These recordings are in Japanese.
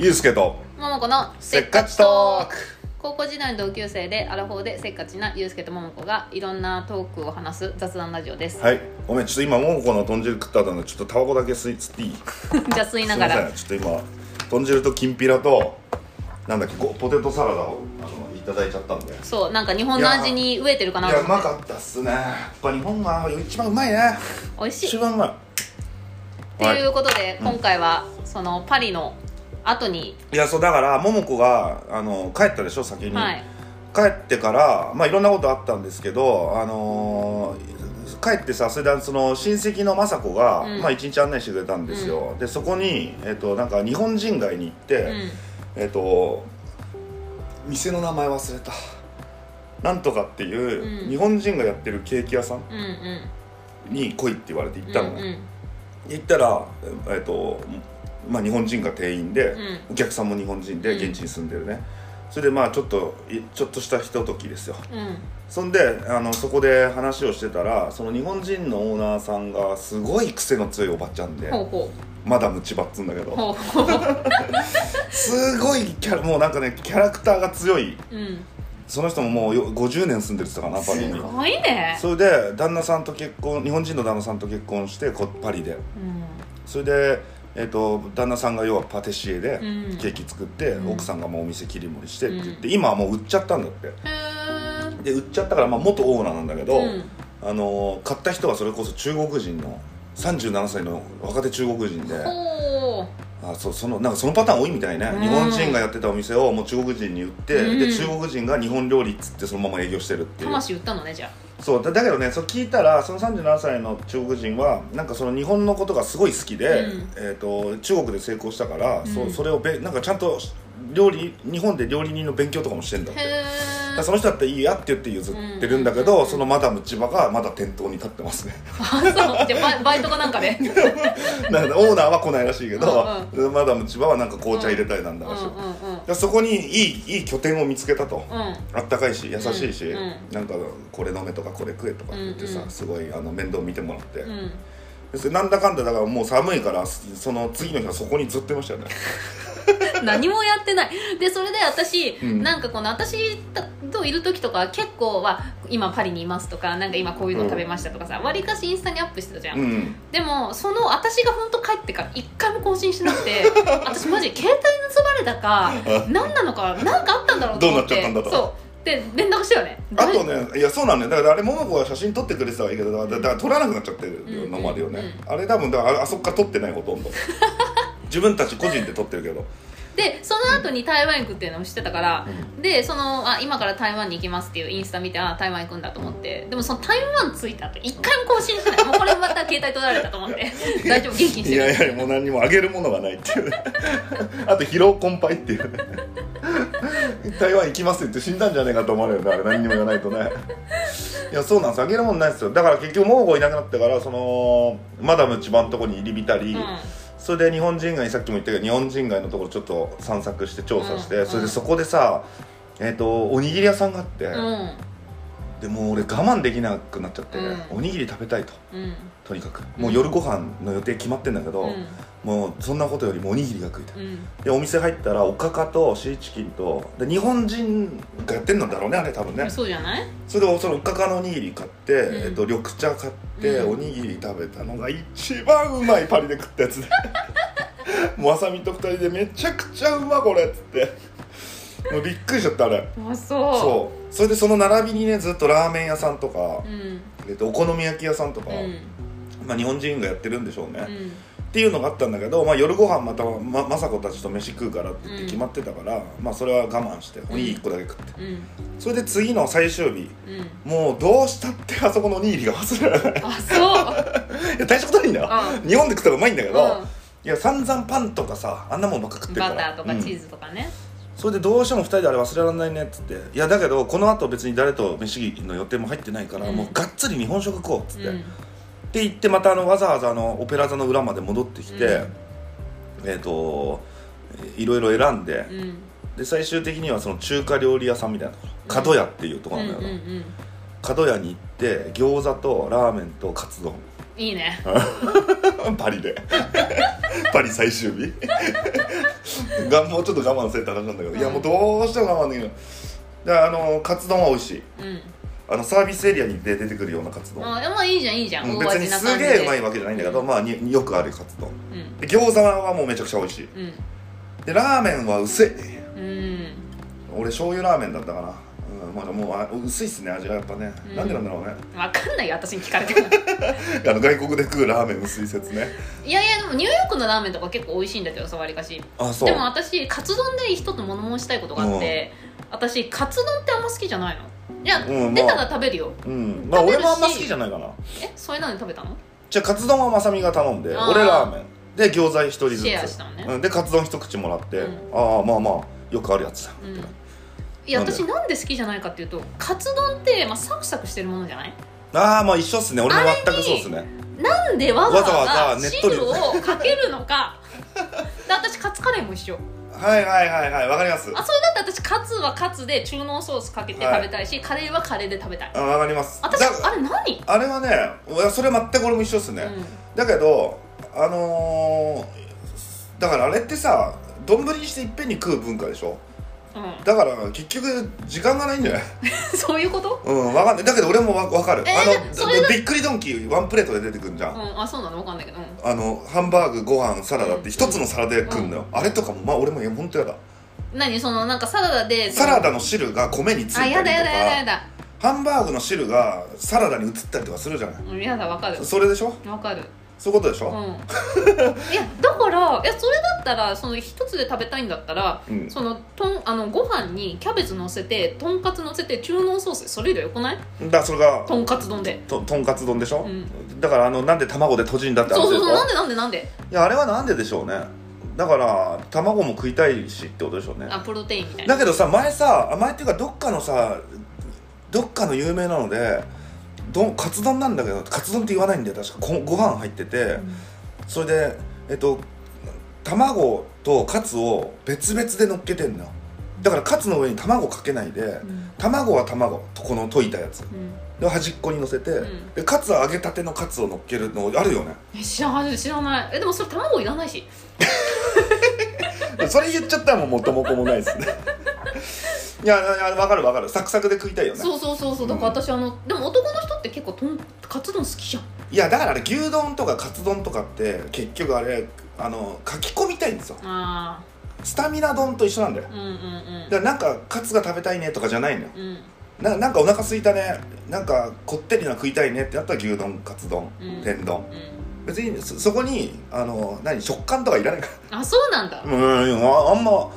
ゆうすけとももこのせっかちトーク。高校時代の同級生でアラフォーでせっかちなゆうすけとももこがいろんなトークを話す雑談ラジオです、はい。ごめんちょっと今ももこの豚汁食った後のちょっとタバコだけ吸い吸っていい？じゃあ吸いながら。すいません。ちょっと今豚汁ときんぴらとなんだっけこうポテトサラダをあのいただいちゃったんで。そうなんか日本の味に飢えてるかいやうまかったっすね。やっぱ日本が一番うまいね。美味しい。一番うまい。っていうことで、今回はそのパリの後に、いやそうだから桃子があの帰ったでしょ先に、はい。帰ってからまあいろんなことあったんですけどあのー帰ってさそれでその親戚の雅子が、うん。まあ、一日案内してくれたんですよ、でそこに、えっとなんか日本人街に行って、うん。えっと店の名前忘れた。なんとかっていう、うん。日本人がやってるケーキ屋さんうんうん。に来いって言われて行ったのね、うん。行ったらえっとまあ日本人が店員で、ん。お客さんも日本人でうん。現地に住んでるね、それでまあちょっといちょっとしたひとときですよ。うん。うんそんであのそこで話をしてたらその日本人のオーナーさんがすごい癖の強いおばちゃんでほうほマダム千葉っつうんだけうどすごいキャラもうなんかねキャラクターが強い。うん。その人ももうよ50年住んでるって言ってたかなパリにすごいね。それで旦那さんと結婚日本人の旦那さんと結婚してこパリで。うん。それで、えっと旦那さんが要はパティシエでうん。ケーキ作って、うん。奥さんがもうお店切り盛りしてって言って、う今はもう売っちゃったんだって。で売っちゃったから、まあ、元オーナーなんだけど、うん。あの買った人はそれこそ中国人の37歳の若手中国人でほあそうそのなんかそのパターン多いみたいね、うん。日本人がやってたお店をもう中国人に売って、うん。で中国人が日本料理っつってそのまま営業してるっていう。う魂売ったのねじゃそうだだけどねそう聞いたらその37歳の中国人はなんかその日本のことがすごい好きで、うん。えー、と中国で成功したから、うん。そそれをべなんかちゃんと料理日本で料理人の勉強とかもしてんだって。だその人だっていいやって言って譲ってるんだけど、うん。そのマダム千葉がまだ店頭に立ってますね。あそう。じゃあバイトかなんかで。うんうんなのでオーナーは来ないらしいけど、うマダム千葉はなんか紅茶入れたいなんだらしい、だからそこにいいいい拠点を見つけたと、うん。うんあったかいし優しいし、うん。うんなんかこれ飲めとかこれ食えとか言ってさ、うんうん。すごいあの面倒見てもらって、うん。なんだかんだだからもう寒いからその次の日はそこにずっといましたよね 何もやってない。でそれで私、うん。なんかこの私といる時とか結構は今パリにいますとかなんか今こういうの食べましたとかさわり、かしインスタにアップしてたじゃん、うん。でもその私が本当帰ってから一回も更新してなくて 私マジ携帯盗まれたか何なのか何かあったんだろうと思って。どうなっちゃったんだと。そう。で連絡したよね。あとねいやそうなんだよ。だからあれ桃子が写真撮ってくれてたはいいけどだから撮らなくなっちゃってるのもあるよね、うんあれ多分だからああそこから撮ってないほとんど 自分たち個人で撮ってるけど。でその後に台湾行くっていうのを知ってたから、でそのあ今から台湾に行きますっていうインスタ見てあ台湾行くんだと思って。でもその台湾着いた後一回も更新してない。もうこれまた携帯取られたと思って。大丈夫元気にしいて。るやいやもう何にもあげるものがないっていう。ね あと疲労困憊っていう。ね 台湾行きますって言って死んだんじゃねえかと思われるねあれ何にも言わないとね。いやそうなんです。あげるもんないですよ。だから結局モーゴいなくなってからそのマダム千葉のとこに入り浸り、うんそれで日本人街にさっきも言ったけど日本人街のところちょっと散策して調査して、うん。それでそこでさえっ、とおにぎり屋さんがあって、うん。でもう俺我慢できなくなっちゃって、うん。おにぎり食べたいと。うんとにかく。もう夜ご飯の予定決まってんだけど、うん。もうそんなことよりもおにぎりが食いたい、うん。でお店入ったらおかかとシーチキンとで日本人がやってんのだろうねあれ多分ね。そうじゃない？それでそのおかかのおにぎり買って、ん。えっと、緑茶買って、うん。おにぎり食べたのが一番うまいパリで食ったやつで。もうあさみと二人でめちゃくちゃうまこれっつって。もうびっくりしちゃったあれ。あそう。そう。それでその並びにねずっとラーメン屋さんとか、うん。えっと、お好み焼き屋さんとか、うんまあ、日本人がやってるんでしょうね、うん。っていうのがあったんだけど、まあ、夜ご飯またま雅子たちと飯食うからって言って決まってたから、まあそれは我慢しておにぎり1個だけ食って、うん。それで次の最終日うん。もうどうしたってあそこのおにぎりが忘れられない。あそう。いや大したことないんだよ、う日本で食ったらうまいんだけど、うん。いや散々パンとかさあんなもんばっか食ってるから。バターとかチーズ、ズとかね。それでどうしても2人であれ忘れられないねっつっていやだけどこの後別に誰と飯の予定も入ってないから、うん。もうがっつり日本食食おうっつって、うんって言ってまたあのわざわざあのオペラ座の裏まで戻ってきて、うん。えっ、といろいろ選んで、うん。で最終的にはその中華料理屋さんみたいなところ角屋っていうところなんだけど、うんうんうん。角屋に行って餃子とラーメンとカツ丼。いいね。パリで。パリ最終日。がもうちょっと我慢せって話なんだけど、いやもうどうしても我慢できない。であのカツ丼は美味しい。うんあのサービスエリアにで出てくるようなカツ丼、あでもいいじゃんいいじゃん、大うん別にすげえうまいわけじゃないんだけど、まあによくあるカツ丼うん。で餃子はもうめちゃくちゃ美味しい。うん。でラーメンは薄い。うん。俺醤油ラーメンだったかな。うんまあ、もうあ薄いっすね味がやっぱね、うん。なんでなんだろうね。分かんないよ私に聞かれても。あの外国で食うラーメン薄い説ね。いやいやでもニューヨークのラーメンとか結構美味しいんだけどさわりかし。あそう。でも私カツ丼で一つ物申したいことがあって、私カツ丼ってあんま好きじゃないのいや、うん出たら食べるよ。うん。まあ食べるし。俺もあんま好きじゃないかな。えそれなのに食べたの？じゃあカツ丼はまさみが頼んであー。俺ラーメン。で餃子一人ずつ。シェアしたのね。うん、でカツ丼一口もらって、うん。ああまあまあよくあるやつだ、うん。いやなんで？私なんで好きじゃないかっていうとカツ丼って、まあ、サクサクしてるものじゃない？ああまあ一緒っすね。俺も全くそうっすね。なんでわざわわざわざざねっとり汁をかけるのか。で私カツカレーも一緒はいはいはいはいわかります。あそれだって私カツはカツで中濃ソースかけて食べたいし、カレーはカレーで食べたい。あわかります。私だあれ何、あれはねそれ全く俺も一緒っすね、うん。だけどあのー、だからあれってさ丼にしていっぺんに食う文化でしょ？うん、だから結局時間がないんじゃない？そういうこと？うんわかんない。だけど俺もわわかる、えーあそれだのびっくりドンキーワンプレートで出てくるじゃん、うん。あそうなの？わかんないけど、うん。あのハンバーグご飯サラダって一つのサラダで食うのよ、あれとかもまあ俺も本当やだ。何？そのなんかサラダでサラダの汁が米についたりとか。あやだやだやだやだ。ハンバーグの汁がサラダに移ったりとかするじゃない？うんやだわかる。それでしょ？わかるそういうことでしょ、うん。いやだからいやそれだったらその一つで食べたいんだったら、うん。そのとんあのご飯にキャベツ乗せてとんかつ乗せて中濃ソースそれ以上よくない？だそれがとんかつ丼で。ととんかつ丼でしょ、うん。だからあのなんで卵で閉じんだってそうそうそうなんでなんでなんで？いやあれはなんででしょうね。だから卵も食いたいしってことでしょうね。あプロテインみたいな。だけどさ前さあ前っていうかどっかのさどっかの有名なのでどんカツ丼なんだけどカツ丼って言わないんだよ。確かごご飯入ってて、それでえっと卵とカツを別々で乗っけてんのよ。だからカツの上に卵かけないで、うん。卵は卵とこの溶いたやつ。うん。で端っこに乗せて、ん。でカツは揚げたてのカツを乗っけるのあるよね。え知らない知らない。えでもそれ卵いらないし。それ言っちゃったらもう元も子もないですねいやいや分かる分かる。サクサクで食いたいよね。そうそうそうそう。だから私あのでも男の人って結構とんカツ丼好きじゃん。いやだからあれ牛丼とかカツ丼とかって結局あれあの書き込みたいんですよ。あスタミナ丼と一緒なんだよ。あうんうん。だからなんかカツが食べたいねとかじゃないのよ。うん。うんななんかお腹空いたね。なんかこってりな食いたいねってなったら牛丼カツ丼、うん。天丼。うん。別にそそこにあの何食感とかいらないかあそうなんだ。らうんああんま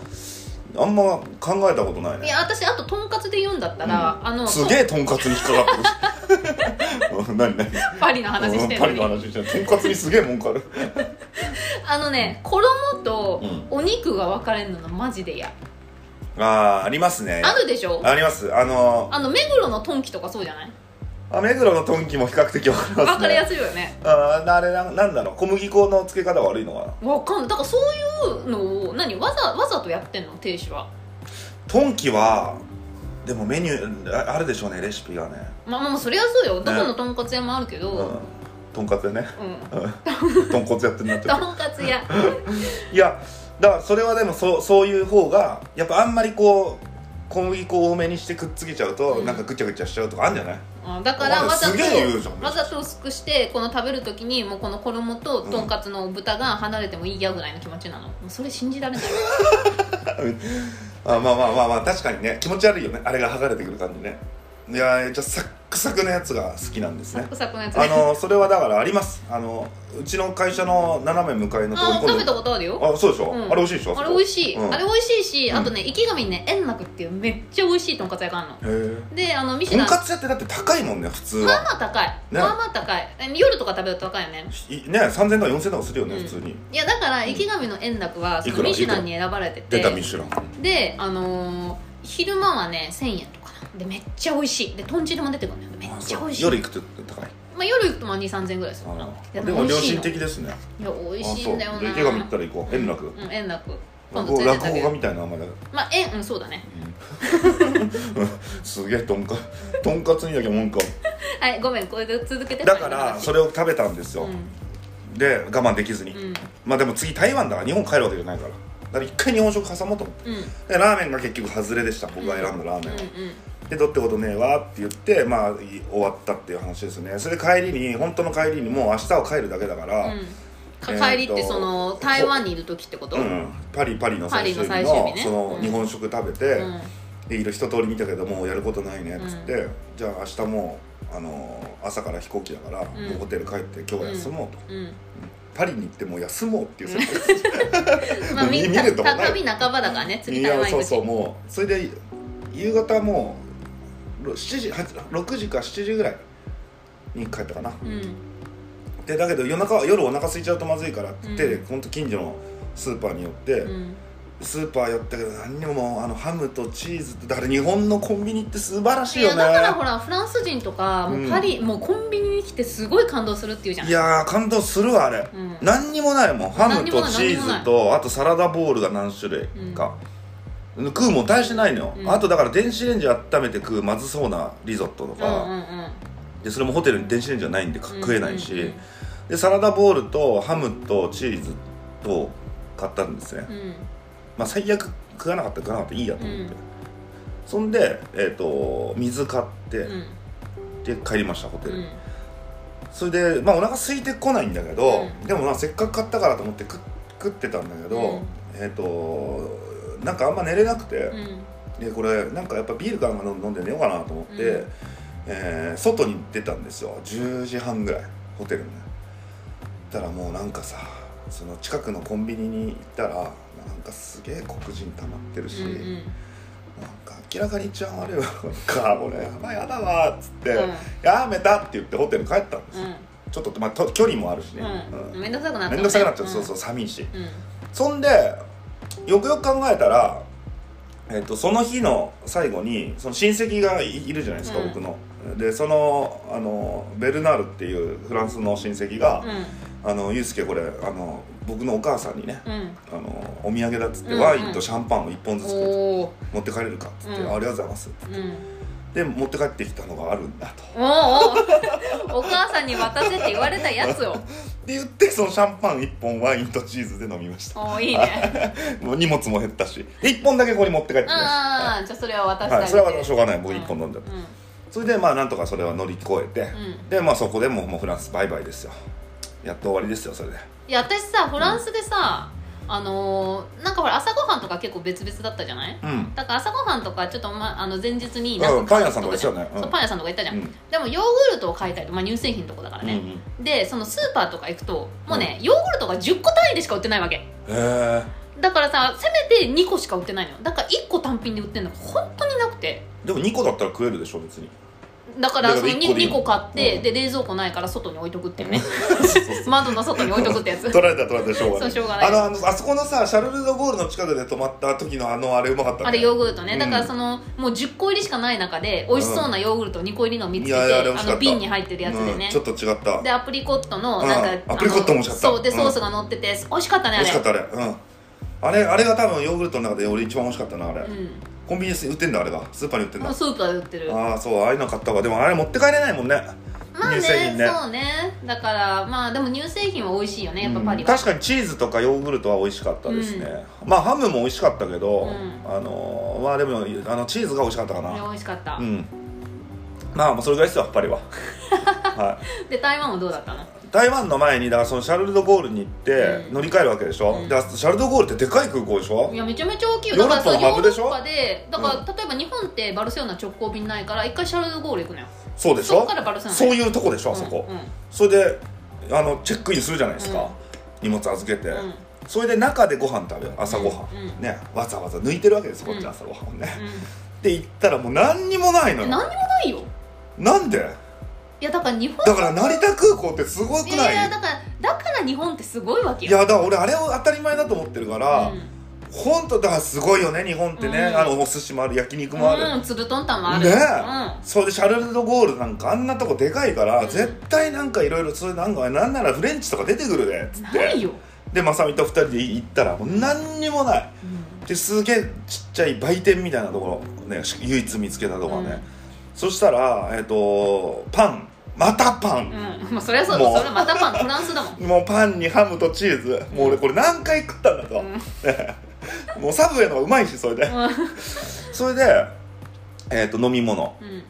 あんま考えたことないね。いや私あととんかつで言うんだったら、あのすげえとんかつに引っかかってる。う ん何何？パリの話してパリるの話してる。とんかつにすげえ文句ある。あのね衣とうん。お肉が分かれるのマジで嫌、あーありますね。あるでしょ？あります。あのあの目黒のトンキとかそうじゃない？あ目黒のトンキも比較的わかりますね。分かりやすいよね。あーあれななんだろう。小麦粉の付け方悪いのかなわかんない。だからそういうのを何？わざわざとやってんの？亭主は。トンキはでもメニューああるでしょうねレシピがね。まあまあまあそりゃそうよ。どこのとんかつ屋もあるけど、うん。とんかつでね。うん。うん。豚骨やってんなってる。とんかつ屋。いやだからそれはでもそうそういう方がやっぱあんまりこう小麦粉を多めにしてくっつけちゃうと、うん。なんかぐちゃぐちゃしちゃうとかあるんじゃない？うんだからわざとすげえ言うじゃんわざと薄くしてこの食べる時にもうこの衣ととんかつの豚が離れてもいいやぐらいの気持ちなの。もうそれ信じられない。あまあまあまあまあ確かにね気持ち悪いよね。あれが剥がれてくる感じねいやじゃあサックサクのやつが好きなんですね。サクサクのやつあのそれはだからあります。あのうちの会社の斜め向かいのところにあ食べたことあるよ。あそうでしょ、うん。あれ美味しいでしょ？あれ美味しい、うん。あれ美味しいし、うん。あとね池上にね円楽っていうめっちゃ美味しいとんかつ屋があるの。へえであのミシとんュランかつ屋ってだって高いもんね普通まあはまあ高い、ね。まあまあ高い。え夜とか食べると高いよね。いね3000とか4000とかするよね、うん。普通に。いやだから池上の円楽はそのミシュランに選ばれてて。出たミシュラン。であのー昼間はね1000円。とかなでめっちゃ美味しい。で豚汁も出てくるのよ。めっちゃ美味しい。夜行くと高い。まあ、夜行くとまあ2 3 0 0円ぐらいする。かなでも良心的ですね。いや美味しいんだよな。池上行ったら行こう。円楽。うん円楽。今落語落語家みたいな名前だまあ円うんそうだね。すげえとんかとんかつにだけ文句あるはいごめん。これで続けて。だからそれを食べたんですよ、うん。で我慢できずに、うん。まあでも次台湾だから日本帰るわけじゃないから。だから一回日本食挟もうと思って。うん。でラーメンが結局外れでした。僕が選んだラーメンは、うんでどうってことねえわって言ってまあい終わったっていう話ですね。それで帰りに本当の帰りにもう明日は帰るだけだから、うん。うんえ帰りってその台湾にいる時ってこと？うんパリパリの最終日のね。そのうん。日本食食べて、うん。でいろ一通り見たけどもうやることないねっつって、じゃあ明日もうあの朝から飛行機だから、ん。もうホテル帰って今日は休もうと、うん。パリに行ってもう休もうっていう。設定です、まあみ見るとたない。旅半ばだからね次い台湾行くそうそうもう。それで夕方もう7時8 6時か7時ぐらいに帰ったかな。うん。でだけど夜中夜お腹空いちゃうとまずいからって言って、うん。ほんと近所のスーパーに寄って、うん。スーパー寄ったけど何にもあのハムとチーズとだから日本のコンビニって素晴らしいよね。だからほらフランス人とかもうん。うパリ、もうコンビニに来てすごい感動するっていうじゃん。いやー感動するわあれ、うん。何にもないもん。ハムとチーズとあとサラダボールが何種類か、食うもん大してないのよ、うん。あとだから電子レンジ温めて食うまずそうなリゾットとうんか、うんうん。でそれもホテルに電子レンジはないんでか食えないし、うんうんうん。でサラダボールとハムとチーズと買ったんですね、うん。まあ最悪食わなかったら食わなかったらいいやと思って、うん。そんで、えー、と水買って、うん。で帰りましたホテル、うん。それでまあお腹空いてこないんだけど、うん。でもまあせっかく買ったからと思って食食ってたんだけど、うん。えっ、となんかあんま寝れなくて、うん。でこれなんかやっぱビールか飲んで寝ようかなと思って、うん。えー外に出たんですよ。10時半ぐらいホテルに。ねたらもうなんかさその近くのコンビニに行ったらなんかすげえ黒人溜まってるし、うんうん。なんか明らかに治安悪いわ。か俺やばいやだわっつって、うん。やめたって言ってホテル帰ったんですよ、うん。ちょっと、まあ、と距離もあるしね、うん。うん。めんどくさくなっためんどくさくなっちゃう、んそうそう寒いしうん。そんでよくよく考えたら、えっとその日の最後にその親戚がいいるじゃないですか、うん。僕の。でそのあのベルナールっていうフランスの親戚が「あのユースケこれあの僕のお母さんにねうん。うんあのお土産だ」っつって、うんワインとシャンパンを1本ずつおお持って帰れるかっつって、うん。ありがとうございますうんで持って帰ってきたのがあるんだと。おおお母さんに渡せって言われたやつを。で言ってそのシャンパン1本ワインとチーズで飲みました。おおいいね。もう荷物も減ったし。で1本だけここに持って帰ってきました。ああじゃあそれは渡してあはい、それはしょうがない。僕1本飲んじゃった、うそれでまあなんとかそれは乗り越えて、ん。でまあそこでもうもうフランスバイバイですよ。やっと終わりですよそれで。いや私さフランスでさ、あのーなんかほら朝ごはんとか結構別々だったじゃない？うん。だから朝ごはんとかちょっと、ま、あの前日にうん。パン屋さんとか行ったよねうん。そうパン屋さんとか行ったじゃん、うん。でもヨーグルトを買いたいと、まあ、乳製品のとこだからね、うんでそのスーパーとか行くともうね、ヨーグルトが10個単位でしか売ってないわけ。へえだからさせめて2個しか売ってないのよ。だから1個単品で売ってるのが本当になくて。でも2個だったら食えるでしょ別にだからそのだから一個でいい 2, 個買って、うん。で冷蔵庫ないから外に置いとくっていうね。窓の外に置いとくってやつ。取られた取られたしょうがない。そうしょうがない。あのあのあそこのさシャルル・ド・ゴールの近くで泊まった時のあのあれうまかったね。あれヨーグルトね、うん。だからそのもう10個入りしかない中で美味しそうなヨーグルト2個入りのを見つけて、いやいやあれ美味しかった。の瓶に入ってるやつで。ね、うん。ちょっと違った。でアプリコットのうん。なんか、アプリコットも美味しかった。そうでうん。ソースが乗ってて美味しかったねあれ。美味しかったあれ。うん。あれあれが多分ヨーグルトの中で俺一番美味しかったなあれ、うんコンビニで売ってんだあれがスーパーに売ってんだもうスーパーで売ってる。ああそうああいうの買ったわでもあれ持って帰れないもんね。まあね乳製品ね。そうね。だからまあでも乳製品は美味しいよねやっぱパリうんは、確かにチーズとかヨーグルトは美味しかったですね、まあハムも美味しかったけど、うん。あのまあでもあのチーズが美味しかったかねな美味しかった、うん。まあもうそれぐらいですよパリは。はい。で台湾はどうだったの？台湾の前にだからそのシャルル・ド・ゴールに行ってうん。乗り換えるわけでしょ、うん。シャルル・ド・ゴールってでかい空港でしょ？いやめちゃめちゃ大きいよだからさヨーロッパで。だから、例えば日本ってバルセロナ直行便ないから一回シャルル・ド・ゴール行くのよ。そうでしょ？そこからバルセロナ。そういうとこでしょあそこ、うんうん。それであのチェックインするじゃないですか、うん。荷物預けて、うん。それで中でご飯食べる朝ごはん、うんうん。ねわざわざ抜いてるわけですこっちうん朝ごはんをね、うん。で行ったらもう何にもないのよ。え何にもないよ。なんで？いやだから日本だから成田空港ってすごくい？ないやだからだから日本ってすごいわけよ。いやだから俺あれを当たり前だと思ってるから、うん。本当だからすごいよね日本ってね、うん。あのお寿司もある焼肉もある、うん、つるとんたんもある。ねえ、うそれでシャルル・ド・ゴールなんかあんなとこでかいから、うん。絶対なんかいろいろそういうなんかなんならフレンチとか出てくるでっつん、って。ないよ、でまさみと二人で行ったらもう何にもない。ですげえちっちゃい売店みたいなところねし唯一見つけたところね、うん。そしたら、えっとパンまたパン、うん。まあそりゃそうだ。もう。それはまたパン。フランスだもん。もうパンにハムとチーズ。もう俺これ何回食ったんだと、もうサブウェイの方がうまいしそれで。それで、えー、と飲み物、うん。うん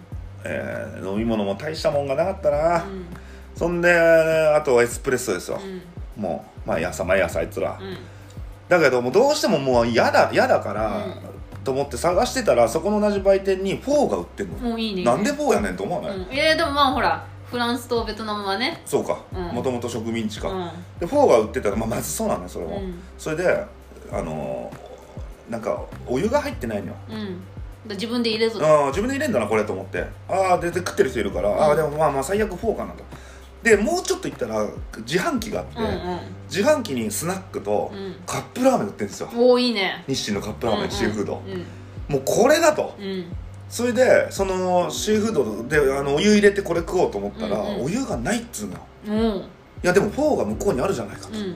えー飲み物も大したもんがなかったな、うん。そんであとはエスプレッソですよ、うん。もう毎朝毎朝あいつら、うん。だけどもうどうしてももう嫌だ嫌だから、うん。と思って探してたらそこの同じ売店にフォーが売ってんの、もういいね。なんでフォーやねんと思わない、うん、いやでもまあほらフランスとベトナムはね。そうか。うん。もともと植民地か、うん。でフォーが売ってたら、まあ、まずそうなのよそれも、うん。それであのーなんかお湯が入ってないのよ。うん。で自分で入れず。ああ自分で入れんだなこれと思って。ああでで食ってる人いるから、ああでもまあまあ最悪フォーかなと。でもうちょっと行ったら自販機があって、うんうん。自販機にスナックとうん。カップラーメン売ってるんですよ、おおいいね。日清のカップラーメン、シーフード。うん。もうこれだと。うんそれでそのシーフードであのお湯入れてこれ食おうと思ったら、うんうん。お湯がないっつうの。ようん。いやでもフォーが向こうにあるじゃないかと、うん。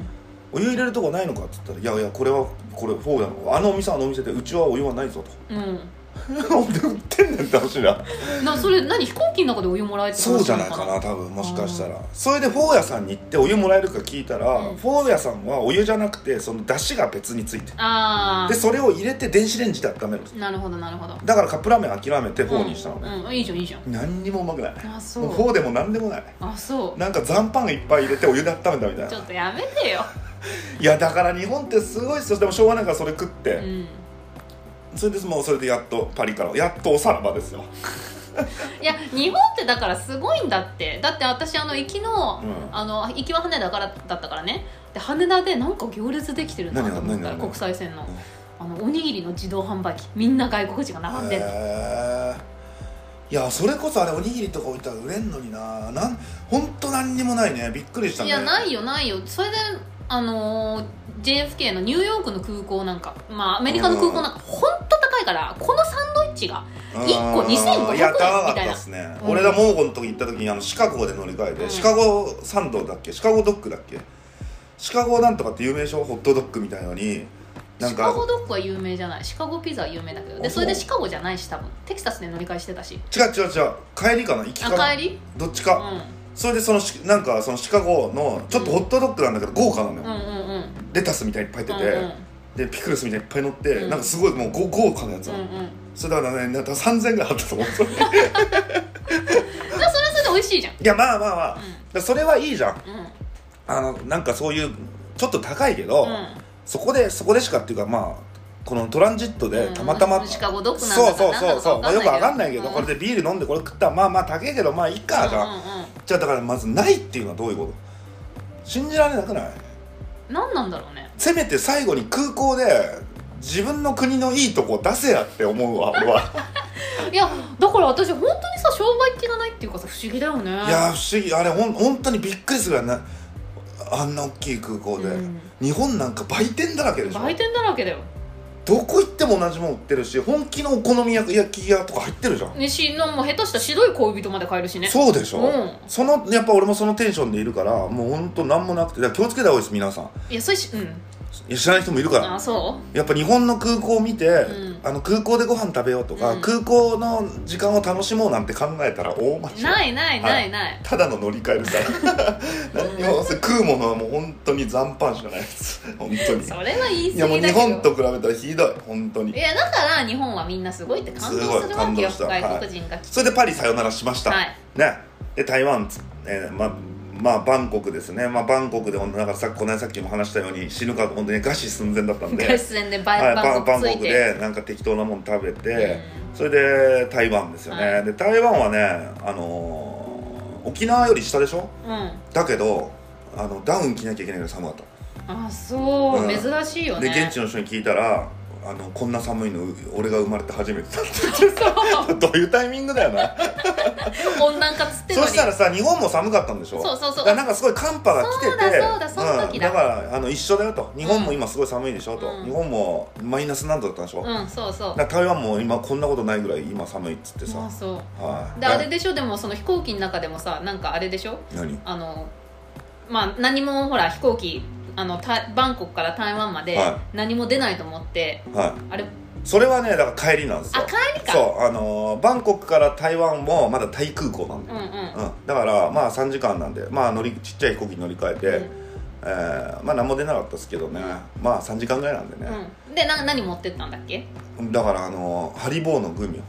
お湯入れるとこないのかっつったら「いやいやこれはこれフォーなの。あのお店はあのお店でうちはお湯はないぞ」うんとなんで売ってんねんって話だなそれ何飛行機の中でお湯もらえてそうじゃないかな多分もしかしたら。それでフォー屋さんに行ってお湯もらえるか聞いたら、うん。フォー屋さんはお湯じゃなくてその出汁が別についてでそれを入れて電子レンジで温める。あなるほどなるほど。だからカップラーメン諦めてフォーにしたのね、うん、うん、いいじゃんいいじゃん。何にもうまくない。あそもうフォうーでも何でもない。あそう。なんか残飯いっぱい入れてお湯で温めたみたいな。ちょっとやめてよ。いやだから日本ってすごいっすよ。でもしょうがないからそれ食って、うんそれでもうそれでやっとパリから。やっとおさらばですよ。いや日本ってだからすごいんだって。だって私あの行きの,、うん。あの行きは羽田からだったからね。で羽田でなんか行列できてるなと思った。ら国際線の,、うん。あのおにぎりの自動販売機。みんな外国人が並んでんのへー。いやそれこそあれおにぎりとか置いたら売れんのにな。なん本当何にもないね。びっくりしたね。いやないよないよ。それであのー JFK のニューヨークの空港なんかまあアメリカの空港なんか本当高いからこのサンドイッチが1個うん。2500いや高か円みいな。ったたですね、うん俺がモーゴの時行った時にあのシカゴで乗り換えて、うん。シカゴサンドだっけ？シカゴドッグだっけ？シカゴなんとかって有名でしょホットドッグみたいのにシカゴドッグは有名じゃない。シカゴピザは有名だけど。であそれでシカゴじゃないし多分。テキサスで乗り換えしてたし。違う違う違う。帰りかな？行きか帰り？どっちか、うんそれでそのしなんかそのシカゴのちょっとホットドッグなんだけど豪華なのよ、うんうんうん。レタスみたいにいっぱい入ってて、うんうん。でピクルスみたいにいっぱい乗って、うん。なんかすごいもう豪豪華なやつなの、うんうん。それだからねなんか3000円ぐらいあったと思う。それはそれで美味しいじゃん。やまあまあまあ、うだそれはいいじゃん。ん。あのなんかそういうちょっと高いけど、うん。そこでそこでしかっていうかまあこのトランジットでうん。たまたま、んそうそうそうそう、まあ、よくわかんないけど、うん。これでビール飲んでこれ食ったらまあまあ高いけどまあいいかじゃん、うんうん。じゃあだからまずないっていうのはどういうこと？信じられなくない？うん何なんだろうね。せめて最後に空港で自分の国のいいとこ出せやって思うわ俺は。いやだから私本当にさ商売っ気がないっていうかさ不思議だよね。いや不思議。あれほん本当にびっくりするよね。あんな大きい空港で、うん。日本なんか売店だらけでしょ。売店だらけだよどこ行っても同じもん売ってるし本気のお好み焼き屋とか入ってるじゃん。ねしのもう下手したら白い恋人まで買えるしね。そうでしょ、うん。そのやっぱ俺もそのテンションでいるからもう本当なんもなくて気をつけた方がいいです皆さん。いやそれしうんいや知らない人もいるから。あそやっぱ日本の空港を見て、ん。あの空港でご飯食べようとか、うん。空港の時間を楽しもうなんて考えたら大間違うい。ないないないない、ただの乗り換えですから何にも食うものはもう本当に残飯しかないです本当に。それは言いいやもう日過ぎだけど本と比べたらひどい。本当にいやだから日本はみんなすごいって感動するわけよ。すごい感動した。外国人が来て、それでパリさよならしました、はい。ね。で台湾つ、えーまあまあバンコクですね、まあ、バンコクでなんかさこの間さっきも話したように死ぬか本当に餓死寸前だったんで。バ,、はい、ババンバンコクでなんか適当なもん食べて、うんそれで台湾ですよね、はい。で台湾はね、あのー沖縄より下でしょ？うん。だけどあのダウン着なきゃいけないぐらい寒かっあそう、うん。珍しいよた、ね。で現地の人に聞いたらあのこんな寒いのう俺が生まれて初めてだってどういうタイミングだよな。温暖化つってそしたらさ日本も寒かったんでしょ。そうそうそう。なんかすごい寒波が来ててそうだそうだだうん、だ。からあの一緒だよと。日本も今すごい寒いでしょと、うん。日本もマイナス何度だったんでしょ、うんそうそう。ら台湾も今こんなことないぐらい今寒いっつってさ、あそう。はい。であれでしょ？でもその飛行機の中でもさなんかあれでしょ？何？あのまあ何もほら飛行機あのたバンコクから台湾までは何も出ないと思って、はあれ？それはねだから帰りなんですよ。あ帰りか。そうあのーバンコクから台湾もまだタイ空港なんだよ、うんうん。うん、だからまあ3時間なんでまあ乗りちっちゃい飛行機乗り換えて、うん。えーまあ何も出なかったですけどね、まあ3時間ぐらいなんでね、うん。でな何持ってったんだっけ？だからあのーハリボーのグミ。うん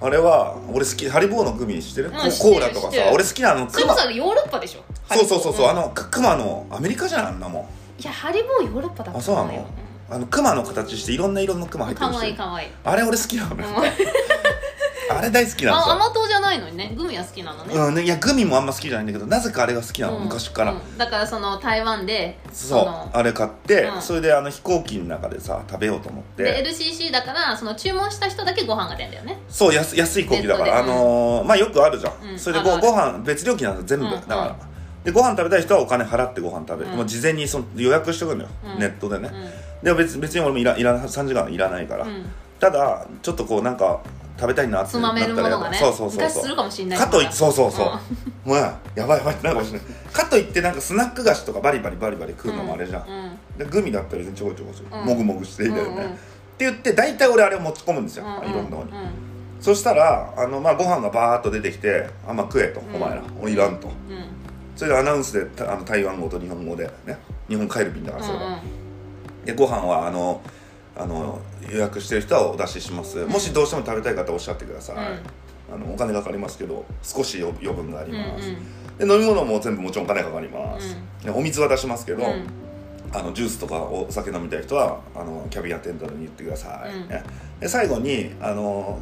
あれは俺好きハリボーのグミ知ってる、んコーラとかさ俺好きなあのそれクマこそヨーロッパでしょ？そうそうそうそう、んあのククマのアメリカじゃんあんなもん。いやハリボーヨーロッパだったあそうなの？あのクマの形していろんな色のクマ入ってかるし。わいいかわい。いあれ俺好きなの。ね、うんあれ大好きなんですよ。あ甘党じゃないのにね。グミは好きなのね。うんね、いやグミもあんま好きじゃないんだけどなぜかあれが好きなの、うん。昔から、うん。だからその台湾でそうのあれ買って、うん。それであの飛行機の中でさ食べようと思って。で LCC だからその注文した人だけご飯が出んだよね。そう安安い飛行機だから、あのーまあよくあるじゃん、うん。それでごご飯別料金なんです全部、うんだから。でご飯食べたい人はお金払ってご飯食べる、うん。もう事前にその予約してくるのよ、うん。ネットでね、うでも別別に俺もいらいら3時間いらないから、ただちょっとこうなんか食べたいなってつまめるものがねそうそうそうそう。昔するかもしんないかといってうそうそう。そう、まあやばいやばいってなるかもしれない。かといってなんかスナック菓子とかバリバリバリバリ食うのもあれじゃん、うんでグミだったらちょこちょこちょこ、うん。もぐもぐしていいんだよね、うんうん。って言って大体俺あれを持ち込むんですよ、うんいろんなのに、うん。そしたらあの、まあ、ご飯がバーッと出てきて「あんま食えと、うん。お前ら。俺いらんと」うん。それでアナウンスでたあの台湾語と日本語でね。日本帰る便だからそれは、でご飯はあのあの予約してる人はお出しします、もしどうしても食べたい方はおっしゃってください、あのお金がかかりますけど少し余余分がありうんうん。ます、で飲み物も全部もちろんお金かかります、でお水は出しますけど、うん。あのジュースとかお酒飲みたい人はあのキャビンアテンダントに言ってください、うん。ね、で最後にあの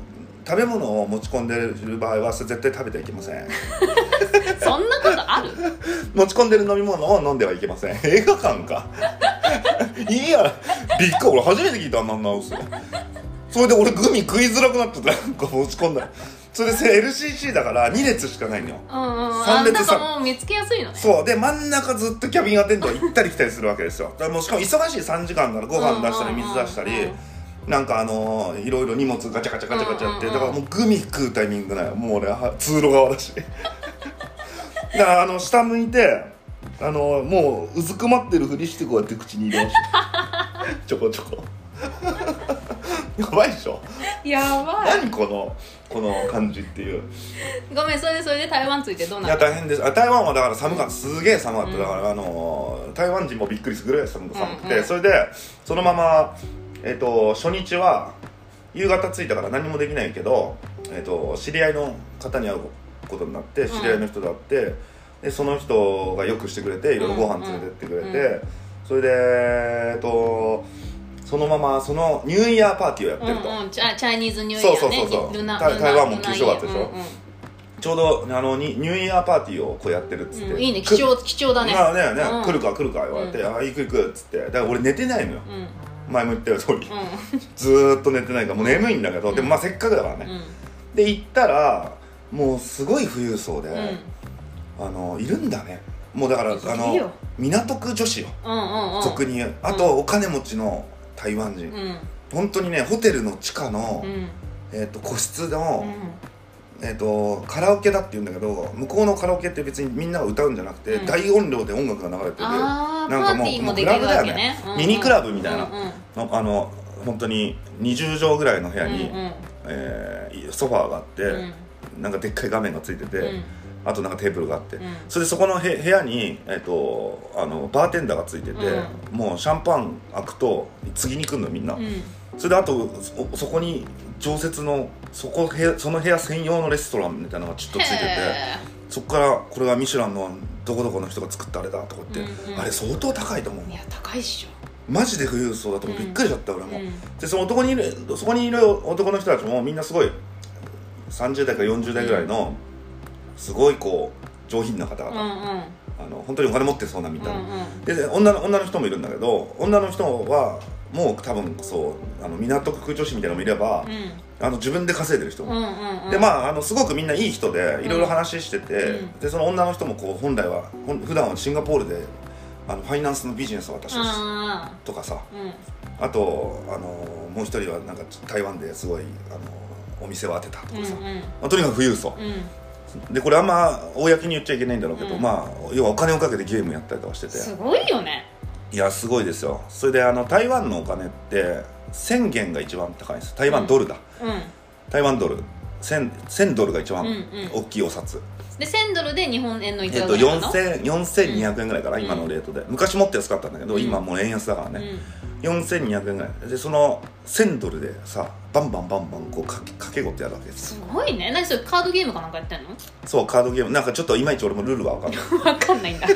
食べ物を持ち込んでる場合は絶対食べてはいけません。そんなことある？持ち込んでる飲み物を飲んではいけません。映画館かいやびっくり俺初めて聞いたあんなアナウンス。それで俺グミ食いづらくなってた。なんか持ち込んだ。らそれでせ LCC だから2列しかないのよ。うんうんあ三列さもう見つけやすいのね。そう。で真ん中ずっとキャビンアテンダント行ったり来たりするわけですよ。だからもうしかも忙しい3時間ならご飯出したり水出したりなんかあのーいろいろ荷物ガチャガチャガチャガチャって。だからもうグミ食うタイミングないもう俺は通路側だし。だからあの下向いてあのーもううずくまってるふりしてこうやって口に入れました。ちょこちょこ。やばいでしょ。やばい。何このこの感じっていう。ごめんそれでそれで台湾ついてどういや大変です。あ台湾はだから寒かった。すげえ寒かった、うんだからあのー台湾人もびっくりするぐらい寒く寒くて、うんうん。それでそのままえっ、と初日は夕方着いたから何もできないけど、えっと知り合いの方に会うことになって知り合いの人と会って、でその人がよくしてくれていろいろご飯連れてってくれて、うんうそれでえっ、とそのままそのニューイヤーパーティーをやってると、うんうんチャイニーズニューイヤーね。そうそうそうそう。台湾も旧正月でしょ。うんうん。ちょうどあのにニューイヤーパーティーをこうやってるっつって、うんいいね。く貴重貴重だね。まあねね、うん。来るか来るか言われて「あ行く行く」っつって。だから俺寝てないのよ。うん。前も言ったよ通りう ずーっと寝てないからもう眠いんだけど、うんでもまあせっかくだからね、で行ったらもうすごい富裕層で、うんあのいるんだね。もうだからあの港区女子よ。うんうんうん。俗に言う。あとお金持ちの台湾人、うん。本当にねホテルの地下の、うん。えー、と個室うの、ん。えー、とカラオケだって言うんだけど向こうのカラオケって別にみんなが歌うんじゃなくて、うん。大音量で音楽が流れてるなんかもうパーティーももうクラブだよね。ねうんうん。ミニクラブみたいな。うんうん。のあの本当に20畳ぐらいの部屋に、うんうん。えーソファーがあって、うん。なんかでっかい画面がついてて、うんあとなんかテーブルがあって、うん。それでそこのへ部屋に、えー、とあのバーテンダーがついてて、うもうシャンパン開くと次に来るのみんな、うん。それであとそそこに常設のそこその部屋専用のレストランみたいなのがちょっとついててへそこからこれはミシュランのどこどこの人が作ったあれだとか言って、うんうん。あれ相当高いと思うーいや高いっしょ。マジで富裕層だとびっくりしちゃった俺も、うんでその男にいるそこにいる男の人たちもみんなすごい30代から40代ぐらいのすごいこう上品な方々、うんうん。あの本当にお金持ってそうなみうんたいな、うんでで女の女の人もいるんだけど女の人はもう多分そうあの港区女子みたいなのもいれば、あの自分で稼いでる人も、うんうんうん。でまああのすごくみんないい人でいろいろ話してて、うん。でその女の人もこう本来は普段はシンガポールであのファイナンスのビジネスを私たちあとかさーうん。あとあのもう一人はなんか台湾ですごいあのお店を当てたとかさ、うんうん。まあとにかく富裕層。うんでこれあんま公に言っちゃいけないんだろうけど、うんまあ要はお金をかけてゲームやったりとかしてて。すごいよね。いやすごいですよ。それであの台湾のお金って1000元が一番高いんです。台湾ドルだ、うん。台湾ドル。1000, 1000ドルが一番うんうん。大きいお札、で1000ドルで日本円のいくえっといなの、4000 4200円ぐらいかな、うん。今のレートで。昔もっと安かったんだけど、うん。今もう円安だからね、うん4200円ぐらい。でその1000ドルでさバンバンバンバンこうかけかけ事やるわけです。すごいね。何それカードゲームかなんかやってんの？そうカードゲーム。なんかちょっといまいち俺もルールが分かんない。分かんないんだ。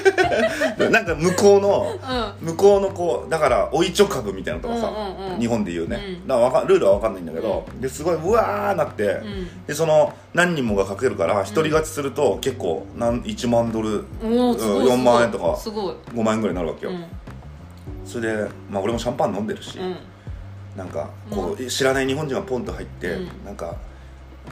で なんか向こうのう向こうのこうだからおいちょ株みたいなのとかさ、うんうんうん。日本で言うね、うん。だからわかルールは分かんないんだけど、ですごいうわーなって、ん。でその何人もがかけるから一人勝ちすると結構なん1万ドルうんおおすごい4万円とかすごい。5万円ぐらいになるわけよ、うんそれで、まあ、俺もシャンパン飲んでるし、うん。なんかこう知らない日本人がポンと入って、うん。なんか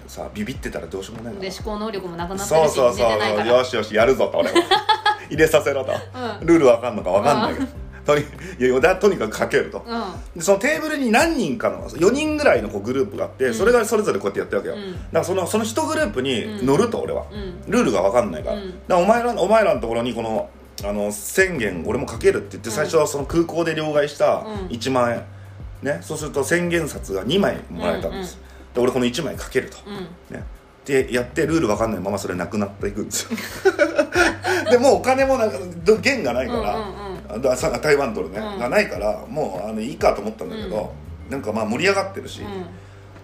さビビってたらどうしようもないからで思考能力もなくなってそうるしそうそう。寝てないから。よしよしやるぞと俺は 入れさせろと、うん。ルールわかんのかわかんないけど。とにいやだとにかくかけると。うん。でそのテーブルに何人かの4人ぐらいのこうグループがあって、うん。それがそれぞれこうやってやってるわけよ、うん。だからそのその1グループに乗ると俺は、うん。ルールが分かんないから,、からお前らお前らのところにこのあの1000元俺もかけるって言って最初はその空港で両替したうん。1万円、ね、そうすると1000元札が2枚もらえたんです、で俺この1枚かけると、うん。ね、でやってルール分かんないままそれなくなっていくんですよ。でもうお金もなんかど元がないから、うんうんうん。あださ台湾ドルね、うん。がないからもうあのいいかと思ったんだけど、なんかまあ盛り上がってるし、うん。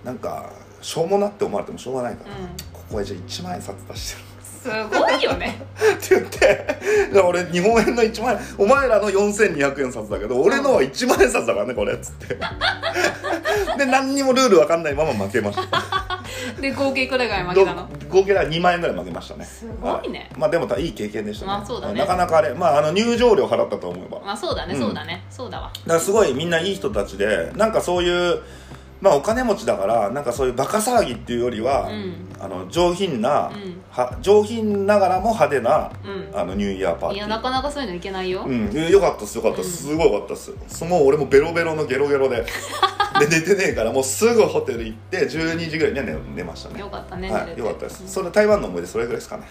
なんかしょうもなって思われてもしょうがないから、うん。ここはじゃあ1万円札出してるすごいよね。って言ってで俺日本円の1万円お前らの4200円札だけど俺のは1万円札だからねこれっつって。で何にもルール分かんないまま負けました。で合計くらいぐらい負けたの？ど合計では2万円ぐらい負けましたね。すごいね。はいまあでもいい経験でしたね,、まあそうだね。なかなかあれまああの入場料払ったと思えば。まあそうだねうん。そうだね。そうだわ。だからすごいみんないい人たちでなんかそういうまあお金持ちだからなんかそういうバカ騒ぎっていうよりは、うん。あの上品な、うん。は上品ながらも派手な、うん。あのニューイヤーパーティー。いやなかなかそういうのいけないよ。うん、よかったっすよかったっす、すごいよかったっす。その俺もベロベロのゲロゲロで で寝てねえからもうすぐホテル行って12時ぐらいには寝寝ましたね。よかったねはいよかったです、それ台湾の思い出それぐらいですかね。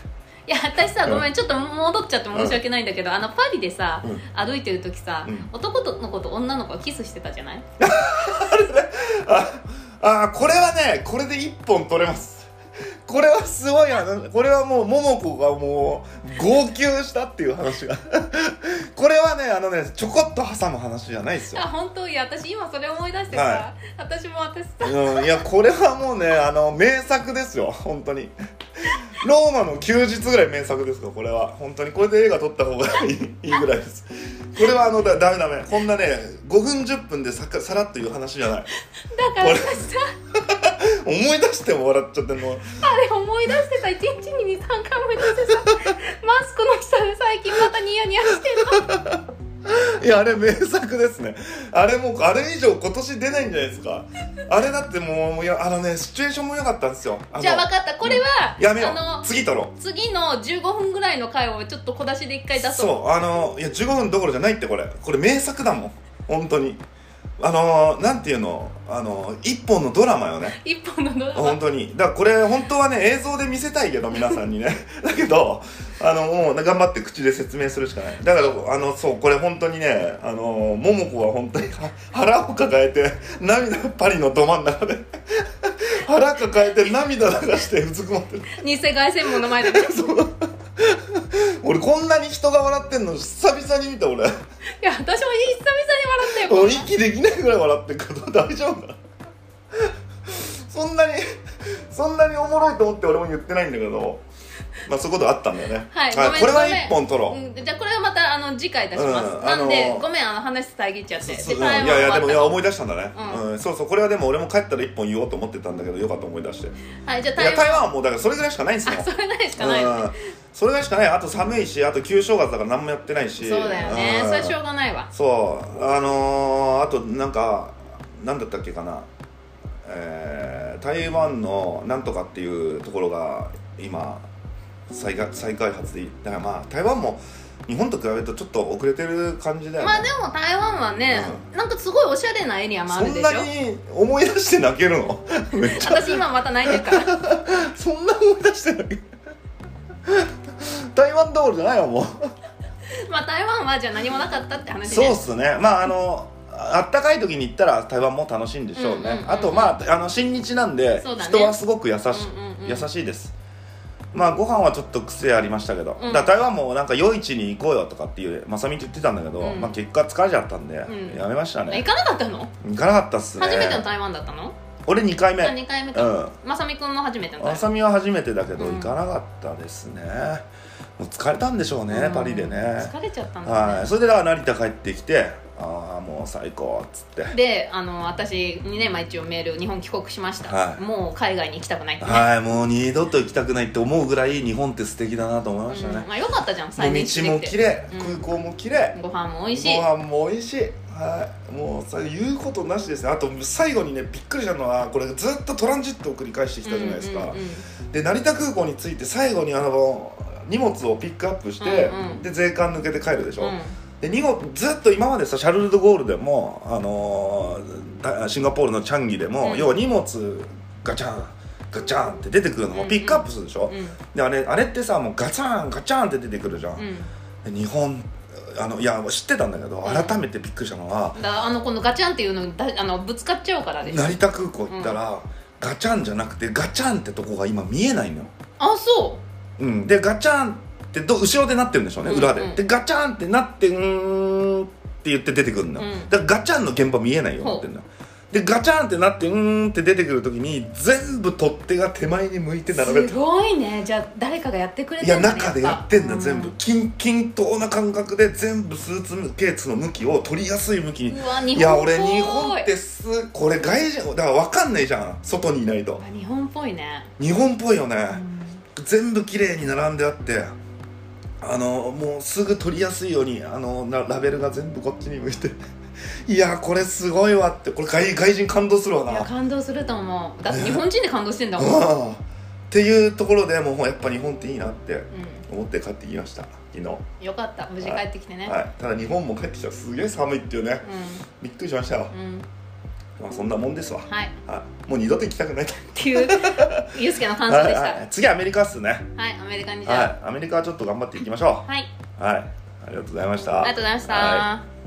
いや私さうん。ごめんちょっと戻っちゃって申し訳ないんだけど、あのパリでさ、うん。歩いてる時さ、うん。男の子と女の子がキスしてたじゃない？ああこれはねこれで一本取れます。これはすごいあのこれはもう桃子がもう号泣したっていう話が。これはねあのねちょこっと挟む話じゃないですよ。あ本当いや私今それ思い出してさ、は私も私さ。うん、いやこれはもうねあの名作ですよ。本当にローマの休日ぐらい名作ですよこれは。本当に。これで映画撮った方がいい。いいぐらいです。これはあのだダメダメ。こんなね5分10分でさかさらっという話じゃない。だから私さ 思い出しても笑っちゃってんの。あれ思い出してさ1日に23回思い出してさマスクの下で最近またニヤニヤしてんのいやあれ名作ですね。あれもうあれ以上今年出ないんじゃないですか。あれだってもういやあのねシチュエーションも良かったんですよ。のじゃあ分かった。これは、やめよう。あの次撮ろう。次の15分ぐらいの回をちょっと小出しで1回出そう。そうあのいや15分どころじゃないってこれ。これ名作だもん。本当にあのなんていうの？あの一本のドラマよね。一本のドラマ。本当に。だからこれ本当はね映像で見せたいけど皆さんにね。だけどあのもう頑張って口で説明するしかない。だからあのそうこれ本当にねあの桃子は本当には 腹を抱えて涙パリのど真ん中で 腹抱えて涙流してうずくまってる。偽凱旋門の前でね俺こんなに人が笑ってんの久々に見た俺。いや私も久々に笑ったよこも息できないぐらい笑ってるから 大丈夫だ そんなにそんなにおもろいと思って俺も言ってないんだけど まあそういうことあったんだよね。はい、ごめんこれは一本取ろう、うん、じゃあこれはまたあの次回出します、うんなんで、あのーごめんあの話遮っちゃって。そういやいやでもいや思い出出したんだね、ううんそうそうこれはでも俺も帰ったら一本言おうと思ってたんだけどよかった思い出して。いはいじゃあタイムや台湾はもうだからそれぐらいしかないんですよ。あそれぐらいしかないのね。うん。それぐらいしかない。あと寒いしあと旧正月だから何もやってないし。そうだよね。ん。それはしょうがないわ。そう。あのー、あとなんかなんだったっけかな。えー、台湾のなんとかっていうところが今再が再開発でだからまあ台湾も日本と比べるとちょっと遅れてる感じだよね、まあでも台湾はね、なんかすごいおしゃれなエリアもあそんるでしょ。なに思い出して泣けるの？私今また泣いてるから。そんな思い出して泣ける台湾どころじゃないよもう。まあ台湾はじゃあ何もなかったって話そうねっすね。まああのあったかい時に行ったら台湾も楽しいんでしょうね、うんうんうんうんあとまああの親日なんで、ね。人はすごく優し,、うんうんうん。優しいですまあご飯はちょっと癖ありましたけど、うん。だ台湾もなんか夜市に行こうよとかっていうまさみと言ってたんだけど、うん。まあ、結果疲れちゃったんで、ん。やめましたね。行かなかったの？行かなかったっすね。初めての台湾だったの？俺2回目。あ2回目か。うん。まさみくんも初めてのまさみは初めてだけどうん。行かなかったですね、もう疲れたんでしょうね、うん。パリでね。疲れちゃったんだね。はい。それでだから成田帰ってきてああもう最高っつって。であの私にね、まあ、一応メール日本帰国しました、はい。もう海外に行きたくないってね、はいもう二度と行きたくないって思うぐらい日本って素敵だなと思いましたね。うん、まあよかったじゃんもう再熱道も綺麗うん。空港も綺麗。ご飯も美味しい。ご飯も美味しい。はい。もうさ言うことなしですね。あと最後にねびっくりしたのはこれずっとトランジットを繰り返してきたじゃないですか、うんうんうん。で成田空港に着いて最後にあの荷物をピックアップして、うんうん。で税関抜けて帰るでしょ、うんで荷物ずっと今までさシャルル・ド・ゴールでも、あのーだシンガポールのチャンギでも、うん。要は荷物ガチャンガチャンって出てくるのうんうん。をピックアップするでしょ、うん。であれあれってさもうガチャンガチャンって出てくるじゃん、うん。で日本あのいや知ってたんだけどうん。改めてびっくりしたのは、あのこのガチャンっていうのにだあのぶつかっちゃうからでしょ成田空港行ったら、ガチャンじゃなくてガチャンってとこが今見えないのよ、あそうん、でガチャンってど後ろでなってるんでしょうね、うん裏で。うん。でガチャンってなってうーんって言って出てくるのよ、うん。だからガチャンの現場見えないようになってるのよ。でガチャンってなってうーんって出てくる時に全部取っ手が手前に向いてう並べて。すごいね。じゃあ誰かがやってくれいやてんだね中でやってんだぱ。全部。均均等な感覚で全部スーツケーツの向きを取りやすい向きに。い。いや俺日本ってすこれ外人だから分かんないじゃん外にいないと日本っぽいね。日本っぽいよね、うん。全部綺麗に並んであってあのもうすぐ取りやすいようにあのなラベルが全部こっちに向いて。いやこれすごいわって。これ外外人感動するわいやな感動すると思う。だって日本人で感動してんだもん、うん、うんっていうところでもうやっぱ日本っていいなって思って帰ってきました。昨日、よかった。無事帰ってきてね、はい、ただ日本も帰ってきたらすげえ寒いっていうね。びっくりしましたよ、うんうんまあ、そんなもんですわ、はい。はい、もう二度と行きたくない。とっていうユうスケの感想でした。はい、はい。はい、次アメリカっすね。アメリカにじゃはい。アメリカはちょっと頑張っていきましょあはい、うはい。ありがとうございました。ありがとうございました、はい